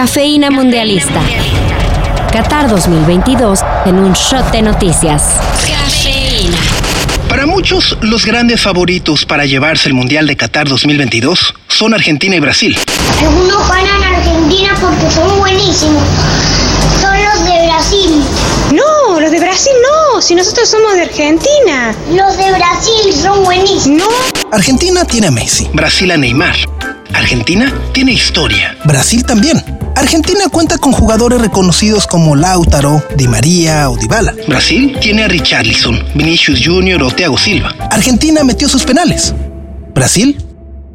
Cafeína Mundialista. Qatar 2022 en un shot de noticias. Cafeína. Para muchos, los grandes favoritos para llevarse el Mundial de Qatar 2022 son Argentina y Brasil. Algunos ganan Argentina porque son buenísimos. Son los de Brasil. No, los de Brasil no, si nosotros somos de Argentina. Los de Brasil son buenísimos. No. Argentina tiene a Messi, Brasil a Neymar. Argentina tiene historia. Brasil también. Argentina cuenta con jugadores reconocidos como Lautaro, Di María o Dybala. Brasil tiene a Richarlison, Vinicius Junior o Thiago Silva. Argentina metió sus penales. Brasil,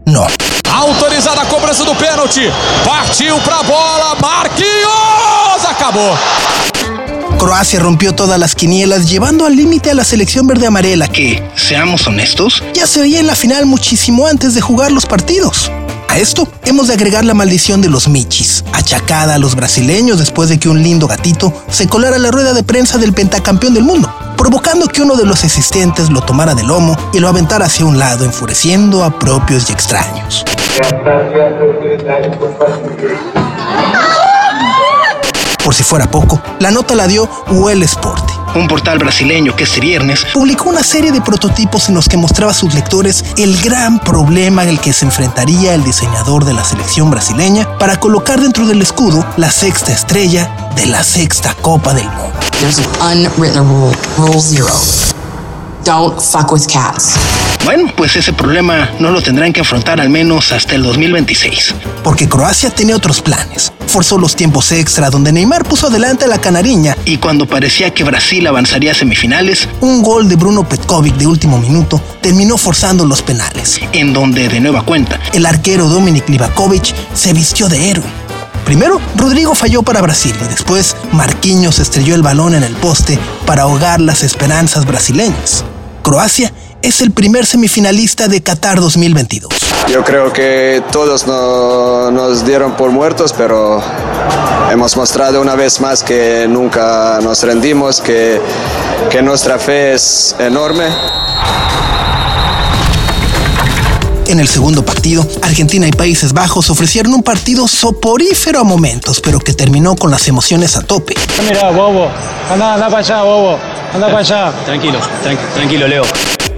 no. Autorizada a cobrança do pênalti. Partiu pra bola. Marquinhos! Acabou. Croacia rompió todas las quinielas, llevando al límite a la selección verde-amarela que, seamos honestos, ya se veía en la final muchísimo antes de jugar los partidos. A esto hemos de agregar la maldición de los michis, achacada a los brasileños después de que un lindo gatito se colara la rueda de prensa del pentacampeón del mundo, provocando que uno de los asistentes lo tomara del lomo y lo aventara hacia un lado, enfureciendo a propios y extraños. Por si fuera poco, la nota la dio Well Sport, un portal brasileño que este viernes publicó una serie de prototipos en los que mostraba a sus lectores el gran problema el que se enfrentaría el diseñador de la selección brasileña para colocar dentro del escudo la sexta estrella de la sexta Copa del Mundo. There's an unwritten rule, rule zero. Don't fuck with cats. Bueno, pues ese problema no lo tendrán que afrontar al menos hasta el 2026. Porque Croacia tenía otros planes. Forzó los tiempos extra donde Neymar puso adelante a la canariña y cuando parecía que Brasil avanzaría a semifinales, un gol de Bruno Petkovic de último minuto terminó forzando los penales, en donde de nueva cuenta el arquero Dominik Livakovic se vistió de héroe. Primero, Rodrigo falló para Brasil y después Marquinhos estrelló el balón en el poste para ahogar las esperanzas brasileñas. Croacia es el primer semifinalista de Qatar 2022. Yo creo que todos no- nos dieron por muertos, pero hemos mostrado una vez más que nunca nos rendimos, que, que nuestra fe es enorme. En el segundo partido, Argentina y Países Bajos ofrecieron un partido soporífero a momentos, pero que terminó con las emociones a tope. Mira, bobo. Anda, anda para allá, bobo. Anda para allá. Tranquilo, tranqui- tranquilo, Leo.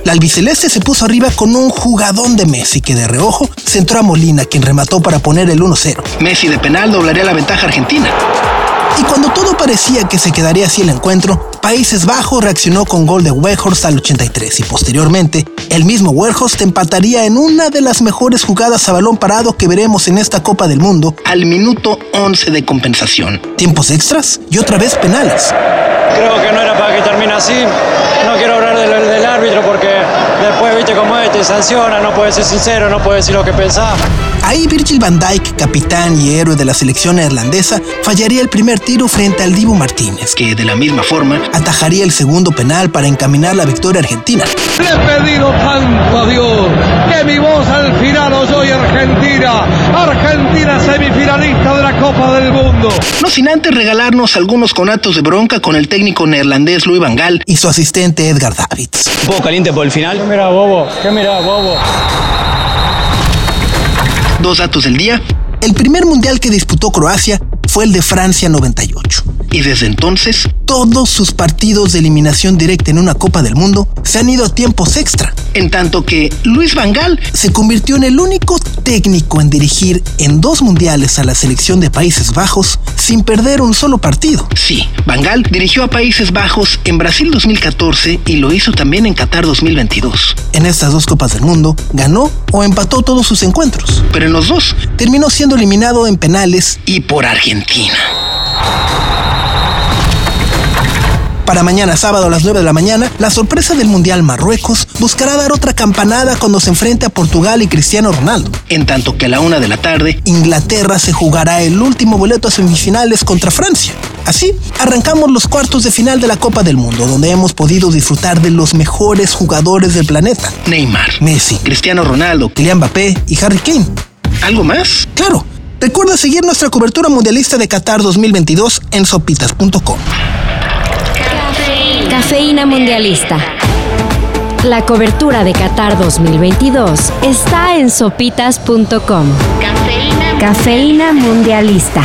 La albiceleste se puso arriba con un jugadón de Messi que de reojo centró a Molina, quien remató para poner el 1-0. Messi de penal doblaría la ventaja argentina. Y cuando todo parecía que se quedaría así el encuentro, Países Bajos reaccionó con gol de Weghorst al 83 y posteriormente el mismo Weghorst empataría en una de las mejores jugadas a balón parado que veremos en esta Copa del Mundo al minuto 11 de compensación. Tiempos extras y otra vez penales. Creo que no era para que termine así. No quiero hablar del, del árbitro porque después, viste cómo es, te sanciona, no puedes ser sincero, no puedes decir lo que pensás. Ahí Virgil van Dijk, capitán y héroe de la selección neerlandesa, fallaría el primer tiro frente al Dibu Martínez, que de la misma forma atajaría el segundo penal para encaminar la victoria argentina. Le he pedido tanto a Dios que mi voz al final oyó y Argentina, Argentina semifinalista de la Copa del Mundo. No sin antes regalarnos algunos conatos de bronca con el técnico neerlandés Louis van Gaal y su asistente Edgar Davids. Un poco caliente por el final. ¿Qué mira, bobo? ¿Qué mira, bobo? Dos datos del día. El primer mundial que disputó Croacia fue el de Francia 98. Y desde entonces, todos sus partidos de eliminación directa en una Copa del Mundo se han ido a tiempos extra. En tanto que Luis Van Gaal se convirtió en el único técnico en dirigir en dos mundiales a la selección de Países Bajos sin perder un solo partido. Sí, Van Gaal dirigió a Países Bajos en Brasil 2014 y lo hizo también en Qatar 2022. En estas dos Copas del Mundo ganó o empató todos sus encuentros, pero en los dos terminó siendo eliminado en penales y por Argentina. Para mañana sábado a las 9 de la mañana, la sorpresa del Mundial Marruecos buscará dar otra campanada cuando se enfrente a Portugal y Cristiano Ronaldo. En tanto que a la una de la tarde, Inglaterra se jugará el último boleto a semifinales contra Francia. Así, arrancamos los cuartos de final de la Copa del Mundo, donde hemos podido disfrutar de los mejores jugadores del planeta. Neymar, Messi, Cristiano Ronaldo, Kylian Mbappé y Harry Kane. ¿Algo más? Claro. Recuerda seguir nuestra cobertura mundialista de Qatar 2022 en sopitas.com. Cafeína Mundialista. La cobertura de Qatar 2022 está en sopitas.com. Cafeína Cafeína Mundialista.